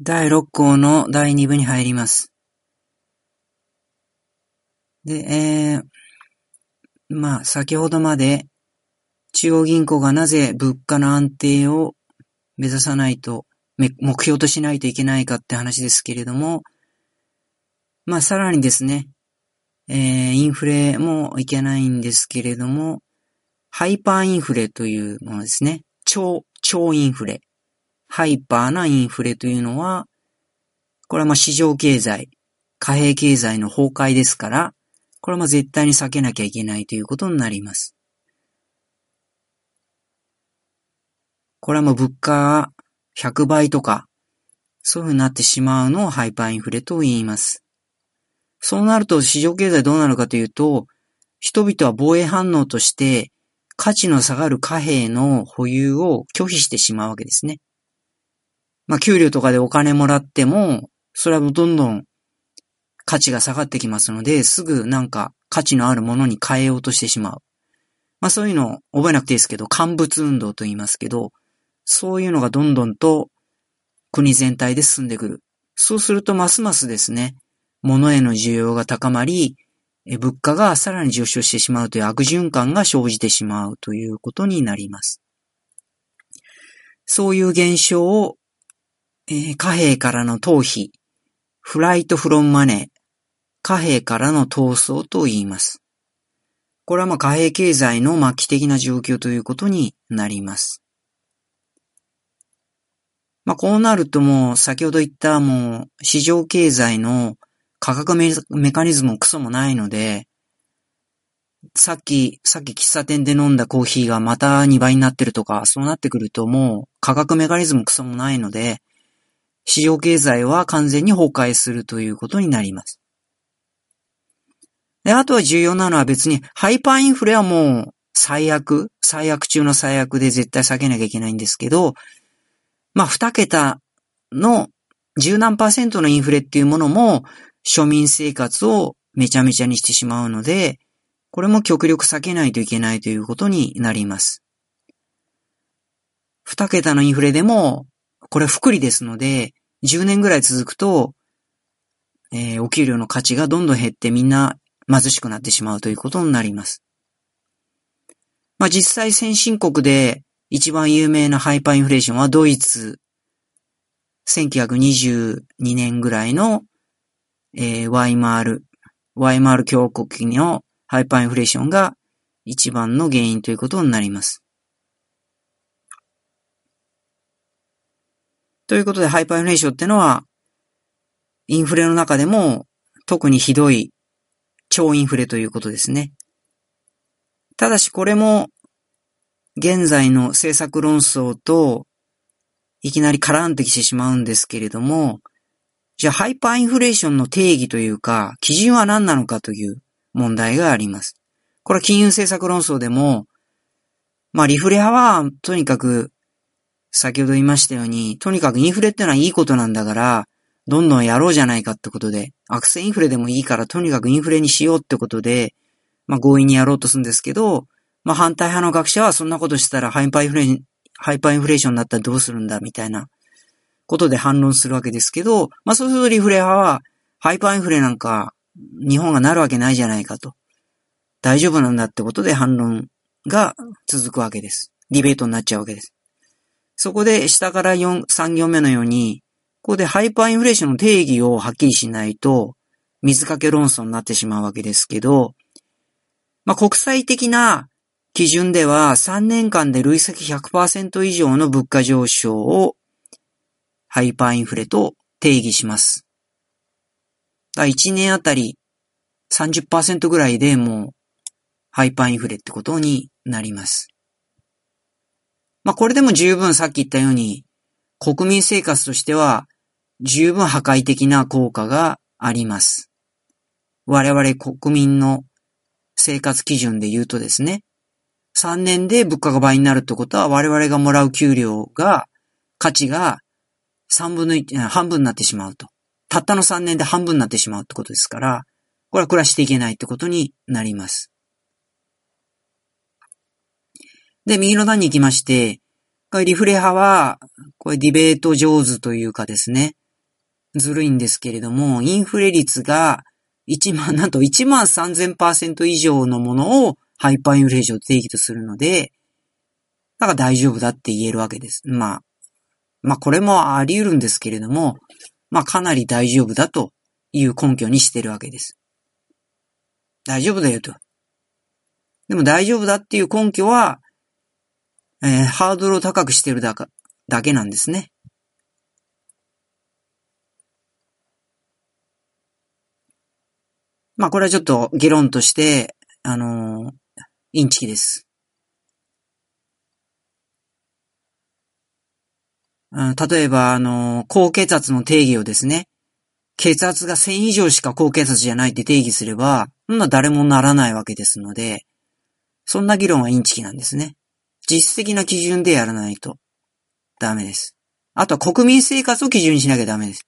第6項の第2部に入ります。で、えー、まあ、先ほどまで中央銀行がなぜ物価の安定を目指さないと、目標としないといけないかって話ですけれども、まあ、さらにですね、えー、インフレもいけないんですけれども、ハイパーインフレというものですね。超、超インフレ。ハイパーなインフレというのは、これはまあ市場経済、貨幣経済の崩壊ですから、これはまあ絶対に避けなきゃいけないということになります。これはもう物価が100倍とか、そういうふうになってしまうのをハイパーインフレと言います。そうなると市場経済どうなるかというと、人々は防衛反応として価値の下がる貨幣の保有を拒否してしまうわけですね。まあ、給料とかでお金もらっても、それはどんどん価値が下がってきますので、すぐなんか価値のあるものに変えようとしてしまう。まあそういうの覚えなくていいですけど、乾物運動と言いますけど、そういうのがどんどんと国全体で進んでくる。そうするとますますですね、物への需要が高まり、物価がさらに上昇してしまうという悪循環が生じてしまうということになります。そういう現象を、えー、貨幣からの逃避、フライトフロンマネー、貨幣からの逃走と言います。これはまあ貨幣経済の末期的な状況ということになります。まあこうなるともう先ほど言ったもう市場経済の価格メカニズムもクソもないので、さっき、さっき喫茶店で飲んだコーヒーがまた2倍になってるとか、そうなってくるともう価格メカニズムクソもないので、市場経済は完全に崩壊するということになります。で、あとは重要なのは別に、ハイパーインフレはもう最悪、最悪中の最悪で絶対避けなきゃいけないんですけど、まあ、二桁の十何パーセントのインフレっていうものも、庶民生活をめちゃめちゃにしてしまうので、これも極力避けないといけないということになります。二桁のインフレでも、これ福利ですので、10年ぐらい続くと、えー、お給料の価値がどんどん減ってみんな貧しくなってしまうということになります。まあ実際先進国で一番有名なハイパーインフレーションはドイツ、1922年ぐらいのえー、ワイマール、ワイマール共和国のハイパーインフレーションが一番の原因ということになります。ということで、ハイパーインフレーションってのは、インフレの中でも特にひどい超インフレということですね。ただしこれも現在の政策論争といきなり絡んできてしまうんですけれども、じゃあハイパーインフレーションの定義というか、基準は何なのかという問題があります。これは金融政策論争でも、まあリフレ派はとにかく、先ほど言いましたように、とにかくインフレってのはいいことなんだから、どんどんやろうじゃないかってことで、悪性インフレでもいいからとにかくインフレにしようってことで、まあ強引にやろうとするんですけど、まあ反対派の学者はそんなことしたらハイパーインフレ、ハイパーインフレーションになったらどうするんだみたいなことで反論するわけですけど、まあそうするとリフレ派は、ハイパーインフレなんか日本がなるわけないじゃないかと。大丈夫なんだってことで反論が続くわけです。ディベートになっちゃうわけです。そこで下から4、3行目のように、ここでハイパーインフレーションの定義をはっきりしないと、水かけ論争になってしまうわけですけど、まあ、国際的な基準では3年間で累積100%以上の物価上昇をハイパーインフレと定義します。だ1年あたり30%ぐらいでもうハイパーインフレってことになります。まあこれでも十分さっき言ったように国民生活としては十分破壊的な効果があります。我々国民の生活基準で言うとですね、3年で物価が倍になるってことは我々がもらう給料が価値が3分の1、半分になってしまうと。たったの3年で半分になってしまうってことですから、これは暮らしていけないってことになります。で、右の段に行きまして、これリフレ派は、これディベート上手というかですね、ずるいんですけれども、インフレ率が1万、なんと1万3000%以上のものをハイパーインフレーションと定義とするので、だから大丈夫だって言えるわけです。まあ、まあこれもあり得るんですけれども、まあかなり大丈夫だという根拠にしてるわけです。大丈夫だよと。でも大丈夫だっていう根拠は、えー、ハードルを高くしてるだかだけなんですね。まあこれはちょっと議論として、あのー、インチキです。例えば、あのー、高血圧の定義をですね、血圧が1000以上しか高血圧じゃないって定義すれば、そんな誰もならないわけですので、そんな議論はインチキなんですね。実質的な基準でやらないとダメです。あとは国民生活を基準にしなきゃダメです。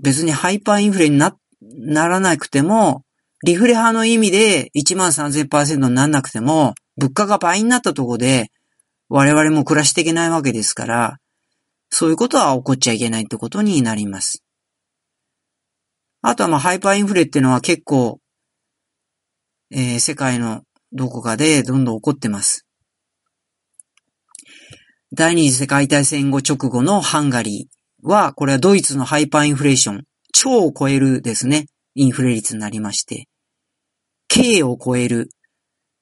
別にハイパーインフレにな、ならなくても、リフレ派の意味で1万3000%にならなくても、物価が倍になったところで、我々も暮らしていけないわけですから、そういうことは起こっちゃいけないってことになります。あとはまあハイパーインフレっていうのは結構、えー、世界のどこかでどんどん起こってます。第二次世界大戦後直後のハンガリーは、これはドイツのハイパーインフレーション、超を超えるですね、インフレ率になりまして、K を超える、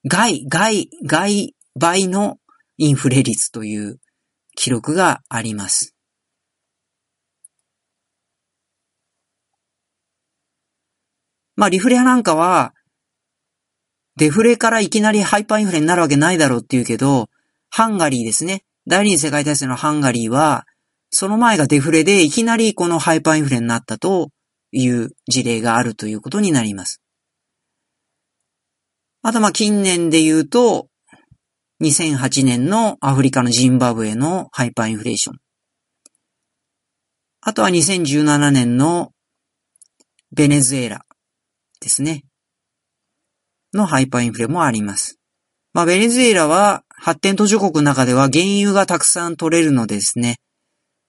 外、外、外倍のインフレ率という記録があります。まあ、リフレ派なんかは、デフレからいきなりハイパーインフレになるわけないだろうって言うけど、ハンガリーですね。第二次世界大戦のハンガリーは、その前がデフレでいきなりこのハイパーインフレになったという事例があるということになります。あとまあ近年で言うと、2008年のアフリカのジンバブエのハイパーインフレーション。あとは2017年のベネズエラですね。のハイパーインフレもあります。まあ、ベネズエラは発展途上国の中では原油がたくさん取れるのですね、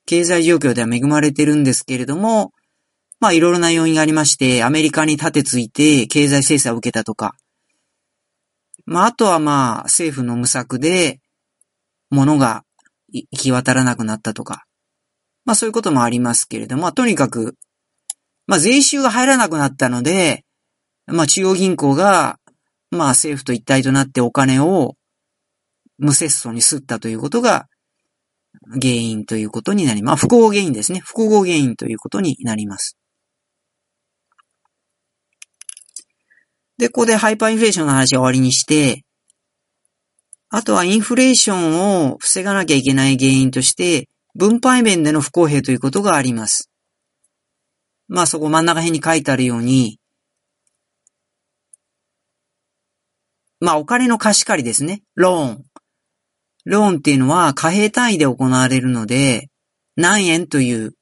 経済状況では恵まれてるんですけれども、まあいろいろな要因がありまして、アメリカに立てついて経済制裁を受けたとか、まあ、あとはまあ、政府の無策で、物が行き渡らなくなったとか、まあそういうこともありますけれども、まあとにかく、まあ税収が入らなくなったので、まあ中央銀行が、まあ政府と一体となってお金を無節操に吸ったということが原因ということになります。まあ複合原因ですね。複合原因ということになります。で、ここでハイパーインフレーションの話を終わりにして、あとはインフレーションを防がなきゃいけない原因として、分配面での不公平ということがあります。まあそこ真ん中辺に書いてあるように、まあお金の貸し借りですね。ローン。ローンっていうのは貨幣単位で行われるので、何円という、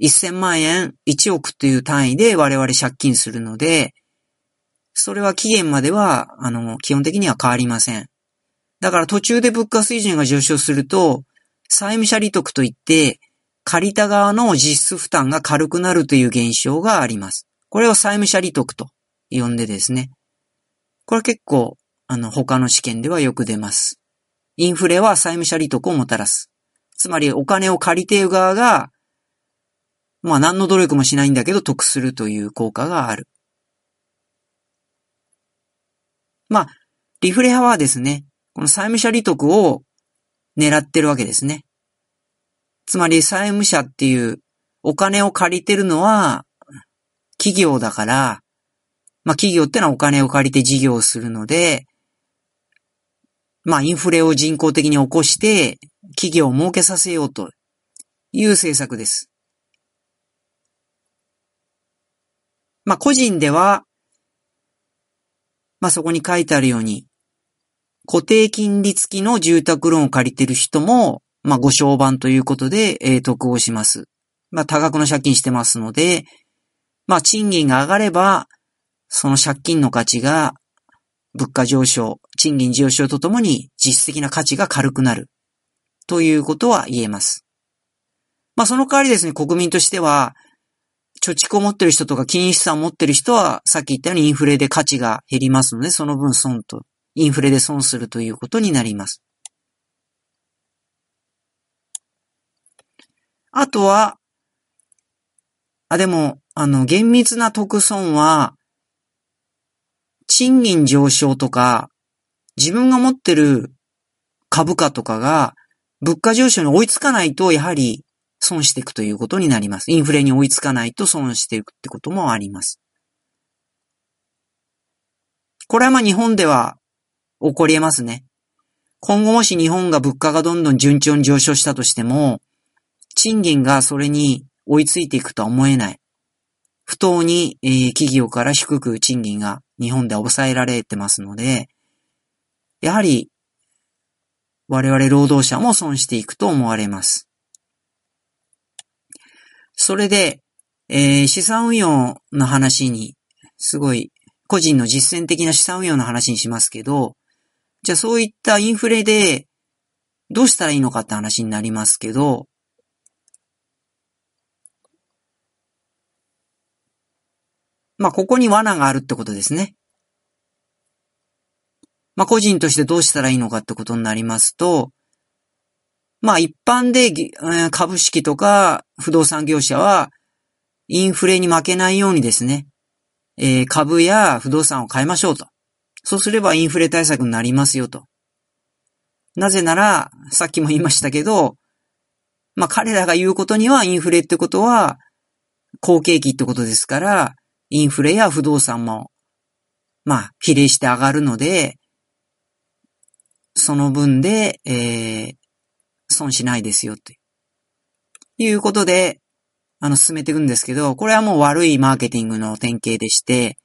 1000万円、1億という単位で我々借金するので、それは期限までは、あの、基本的には変わりません。だから途中で物価水準が上昇すると、債務者利得といって、借りた側の実質負担が軽くなるという現象があります。これを債務者利得と呼んでですね。これ結構、あの、他の試験ではよく出ます。インフレは債務者利得をもたらす。つまりお金を借りている側が、まあ何の努力もしないんだけど得するという効果がある。まあ、リフレ派はですね、この債務者利得を狙ってるわけですね。つまり債務者っていうお金を借りてるのは企業だから、まあ企業ってのはお金を借りて事業をするので、まあインフレを人工的に起こして企業を儲けさせようという政策です。まあ個人ではまあ、そこに書いてあるように、固定金利付きの住宅ローンを借りてる人も、まあ、ご商売ということで、えー、得をします。まあ、多額の借金してますので、まあ、賃金が上がれば、その借金の価値が、物価上昇、賃金上昇とともに実質的な価値が軽くなる。ということは言えます。まあその代わりですね、国民としては、貯蓄を持ってる人とか金融資産を持ってる人は、さっき言ったようにインフレで価値が減りますので、その分損と、インフレで損するということになります。あとは、あ、でも、あの、厳密な得損は、賃金上昇とか、自分が持ってる株価とかが物価上昇に追いつかないと、やはり損していくということになります。インフレに追いつかないと損していくってこともあります。これはまあ日本では起こり得ますね。今後もし日本が物価がどんどん順調に上昇したとしても、賃金がそれに追いついていくとは思えない。不当に、えー、企業から低く賃金が日本で抑えられてますので、やはり我々労働者も損していくと思われます。それで、えー、資産運用の話に、すごい個人の実践的な資産運用の話にしますけど、じゃあそういったインフレでどうしたらいいのかって話になりますけど、まあ、ここに罠があるってことですね。まあ、個人としてどうしたらいいのかってことになりますと、まあ、一般で株式とか不動産業者は、インフレに負けないようにですね、えー、株や不動産を買いましょうと。そうすればインフレ対策になりますよと。なぜなら、さっきも言いましたけど、まあ彼らが言うことにはインフレってことは、好景気ってことですから、インフレや不動産も、まあ、比例して上がるので、その分で、えー、損しないですよ、ということで、あの、進めていくんですけど、これはもう悪いマーケティングの典型でして、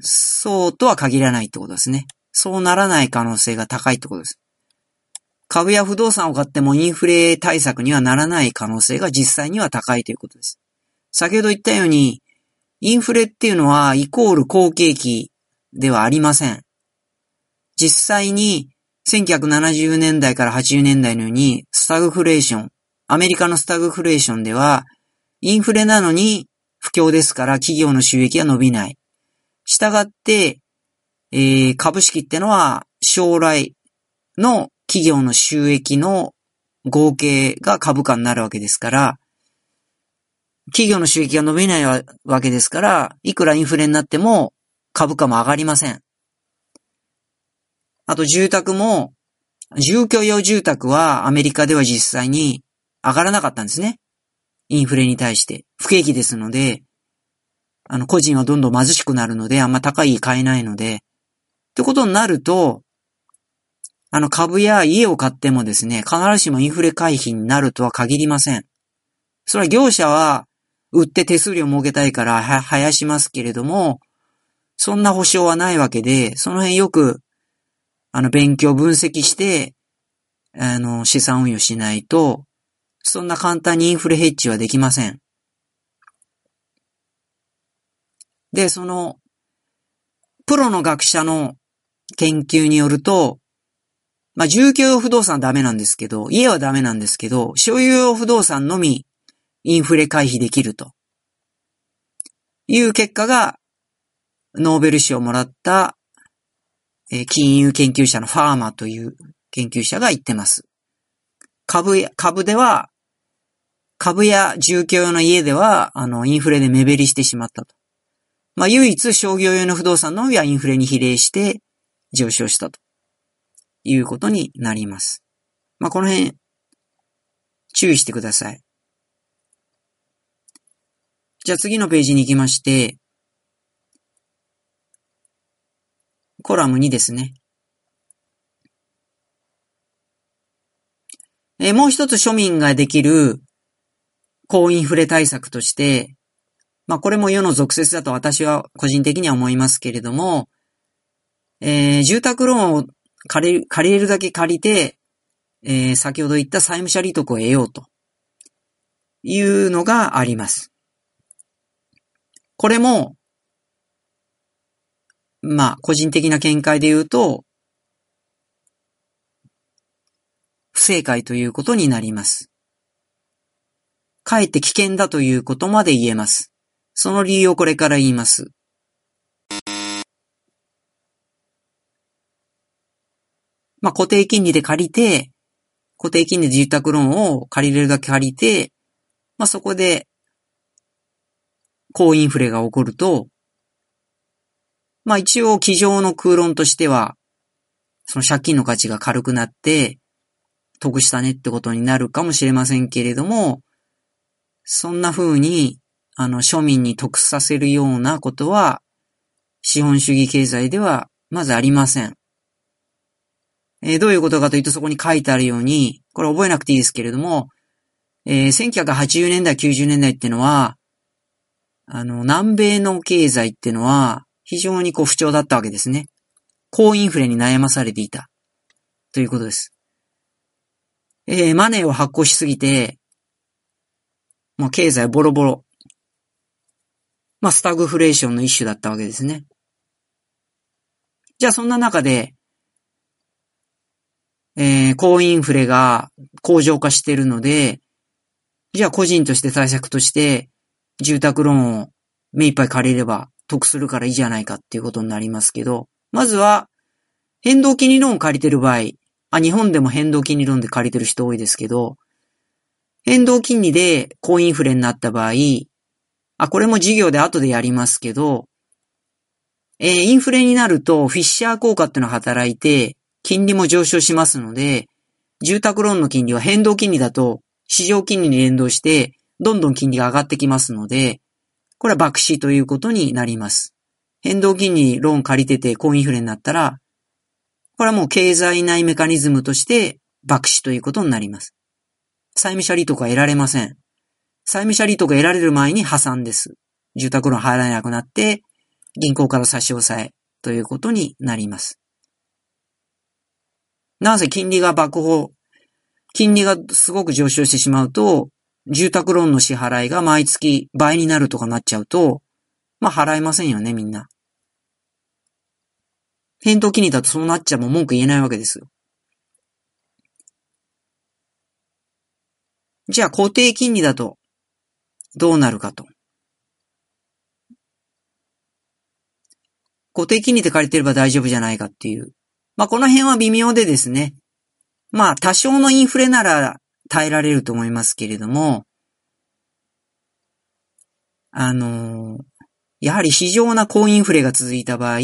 そうとは限らないってことですね。そうならない可能性が高いってことです。株や不動産を買ってもインフレ対策にはならない可能性が実際には高いということです。先ほど言ったように、インフレっていうのはイコール好景気ではありません。実際に1970年代から80年代のようにスタグフレーション、アメリカのスタグフレーションではインフレなのに不況ですから企業の収益が伸びない。したがって、えー、株式ってのは将来の企業の収益の合計が株価になるわけですから、企業の収益が伸びないわけですから、いくらインフレになっても株価も上がりません。あと住宅も、住居用住宅はアメリカでは実際に上がらなかったんですね。インフレに対して。不景気ですので、あの、個人はどんどん貧しくなるので、あんま高い家買えないので、ってことになると、あの株や家を買ってもですね、必ずしもインフレ回避になるとは限りません。それは業者は売って手数料儲けたいからは、生やしますけれども、そんな保証はないわけで、その辺よく、あの、勉強分析して、あの、資産運用しないと、そんな簡単にインフレヘッジはできません。で、その、プロの学者の研究によると、まあ、住居用不動産はダメなんですけど、家はダメなんですけど、所有用不動産のみインフレ回避できるという結果が、ノーベル賞をもらった、え金融研究者のファーマーという研究者が言ってます。株や、株では、株や住居用の家では、あの、インフレで目減りしてしまったと。まあ、唯一商業用の不動産のみはインフレに比例して上昇したということになります。まあ、この辺、注意してください。じゃあ次のページに行きまして、コラム2ですね。えもう一つ庶民ができる高インフレ対策として、まあこれも世の俗説だと私は個人的には思いますけれども、えー、住宅ローンを借りる、借りれるだけ借りて、えー、先ほど言った債務者利得を得ようというのがあります。これも、まあ、個人的な見解で言うと、不正解ということになります。かえって危険だということまで言えます。その理由をこれから言います。まあ、固定金利で借りて、固定金利で住宅ローンを借りれるだけ借りて、まあ、そこで、高インフレが起こると、まあ一応、机上の空論としては、その借金の価値が軽くなって、得したねってことになるかもしれませんけれども、そんな風に、あの、庶民に得させるようなことは、資本主義経済では、まずありません。えー、どういうことかというと、そこに書いてあるように、これ覚えなくていいですけれども、えー、1980年代、90年代ってのは、あの、南米の経済ってのは、非常にこう不調だったわけですね。高インフレに悩まされていた。ということです。えー、マネーを発行しすぎて、もう経済ボロボロ。まあ、スタグフレーションの一種だったわけですね。じゃあそんな中で、えー、高インフレが向上化しているので、じゃあ個人として対策として、住宅ローンを目いっぱい借りれば得するからいいじゃないかっていうことになりますけど、まずは、変動金利ローンを借りてる場合、あ、日本でも変動金利ローンで借りてる人多いですけど、変動金利で高インフレになった場合、あ、これも事業で後でやりますけど、えー、インフレになるとフィッシャー効果っていうのが働いて、金利も上昇しますので、住宅ローンの金利は変動金利だと市場金利に連動して、どんどん金利が上がってきますので、これは爆死ということになります。変動金利ローン借りてて高インフレになったら、これはもう経済内メカニズムとして爆死ということになります。債務者利得は得られません。債務者利得が得られる前に破産です。住宅ローン払えなくなって、銀行から差し押さえということになります。なぜ金利が爆破、金利がすごく上昇してしまうと、住宅ローンの支払いが毎月倍になるとかなっちゃうと、まあ払えませんよね、みんな。変動金利だとそうなっちゃうも文句言えないわけですよ。じゃあ固定金利だとどうなるかと。固定金利で借りてれば大丈夫じゃないかっていう。まあこの辺は微妙でですね。まあ多少のインフレなら耐えられると思いますけれども、あのやはり非常な高インフレが続いた場合、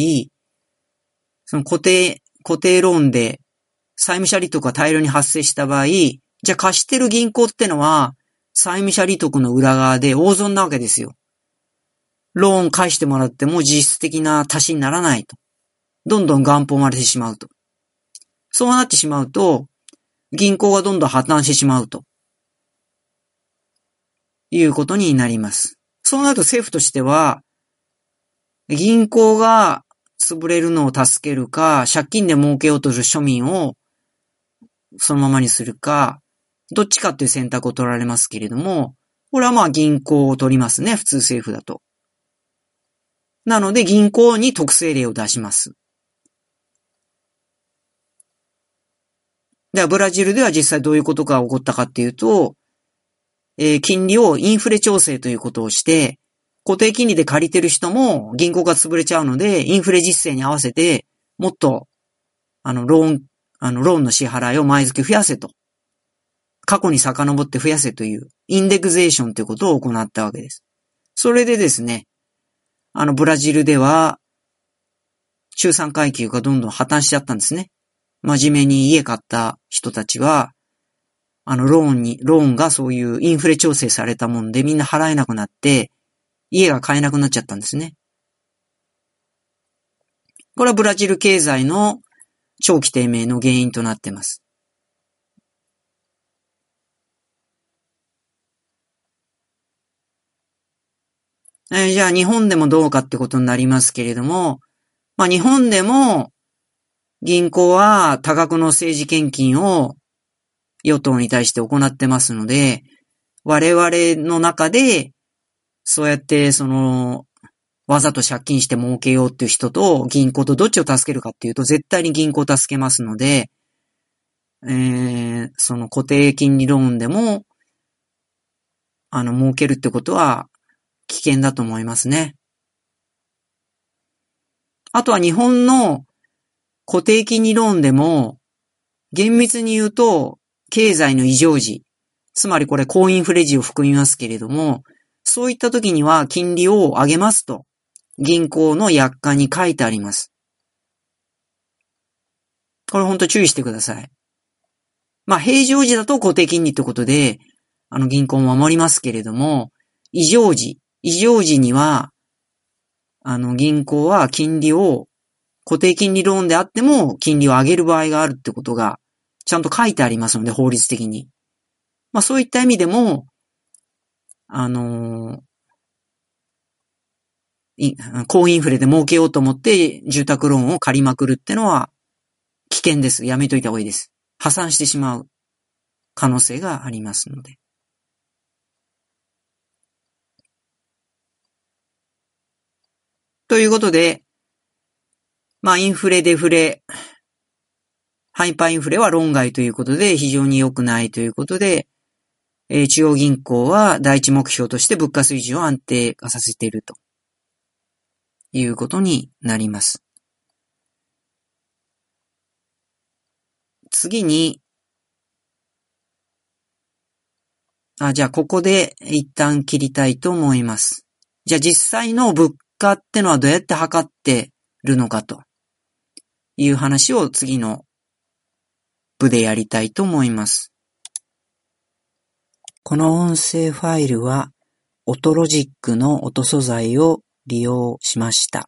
その固定、固定ローンで債務者利得が大量に発生した場合、じゃあ貸してる銀行ってのは、債務者利得の裏側で大損なわけですよ。ローン返してもらっても実質的な足しにならないと。どんどん元本割れてしまうと。そうなってしまうと、銀行がどんどん破綻してしまうと。いうことになります。そうなると政府としては、銀行が潰れるのを助けるか、借金で儲けようとする庶民をそのままにするか、どっちかっていう選択を取られますけれども、これはまあ銀行を取りますね、普通政府だと。なので銀行に特性例を出します。では、ブラジルでは実際どういうことが起こったかっていうと、えー、金利をインフレ調整ということをして、固定金利で借りてる人も銀行が潰れちゃうので、インフレ実勢に合わせて、もっと、あの、ローン、あの、ローンの支払いを毎月増やせと。過去に遡って増やせという、インデクゼーションということを行ったわけです。それでですね、あの、ブラジルでは、中産階級がどんどん破綻しちゃったんですね。真面目に家買った人たちは、あの、ローンに、ローンがそういうインフレ調整されたもんでみんな払えなくなって、家が買えなくなっちゃったんですね。これはブラジル経済の長期低迷の原因となっています。えー、じゃあ日本でもどうかってことになりますけれども、まあ日本でも銀行は多額の政治献金を与党に対して行ってますので、我々の中で、そうやってその、わざと借金して儲けようっていう人と銀行とどっちを助けるかっていうと、絶対に銀行を助けますので、えー、その固定金利ローンでも、あの、儲けるってことは危険だと思いますね。あとは日本の固定金利ローンでも、厳密に言うと、経済の異常時、つまりこれ高インフレ時を含みますけれども、そういった時には金利を上げますと、銀行の約款に書いてあります。これほんと注意してください。まあ、平常時だと固定金利ってことで、あの銀行を守りますけれども、異常時、異常時には、あの銀行は金利を、固定金利ローンであっても金利を上げる場合があるってことが、ちゃんと書いてありますので、法律的に。まあそういった意味でも、あのー、高インフレで儲けようと思って住宅ローンを借りまくるってのは危険です。やめといた方がいいです。破産してしまう可能性がありますので。ということで、まあ、インフレ、デフレ、ハイパーインフレは論外ということで、非常に良くないということで、えー、中央銀行は第一目標として物価水準を安定化させているということになります。次に、あ、じゃあここで一旦切りたいと思います。じゃあ実際の物価ってのはどうやって測ってるのかという話を次の部でやりたいと思います。この音声ファイルはオトロジックの音素材を利用しました。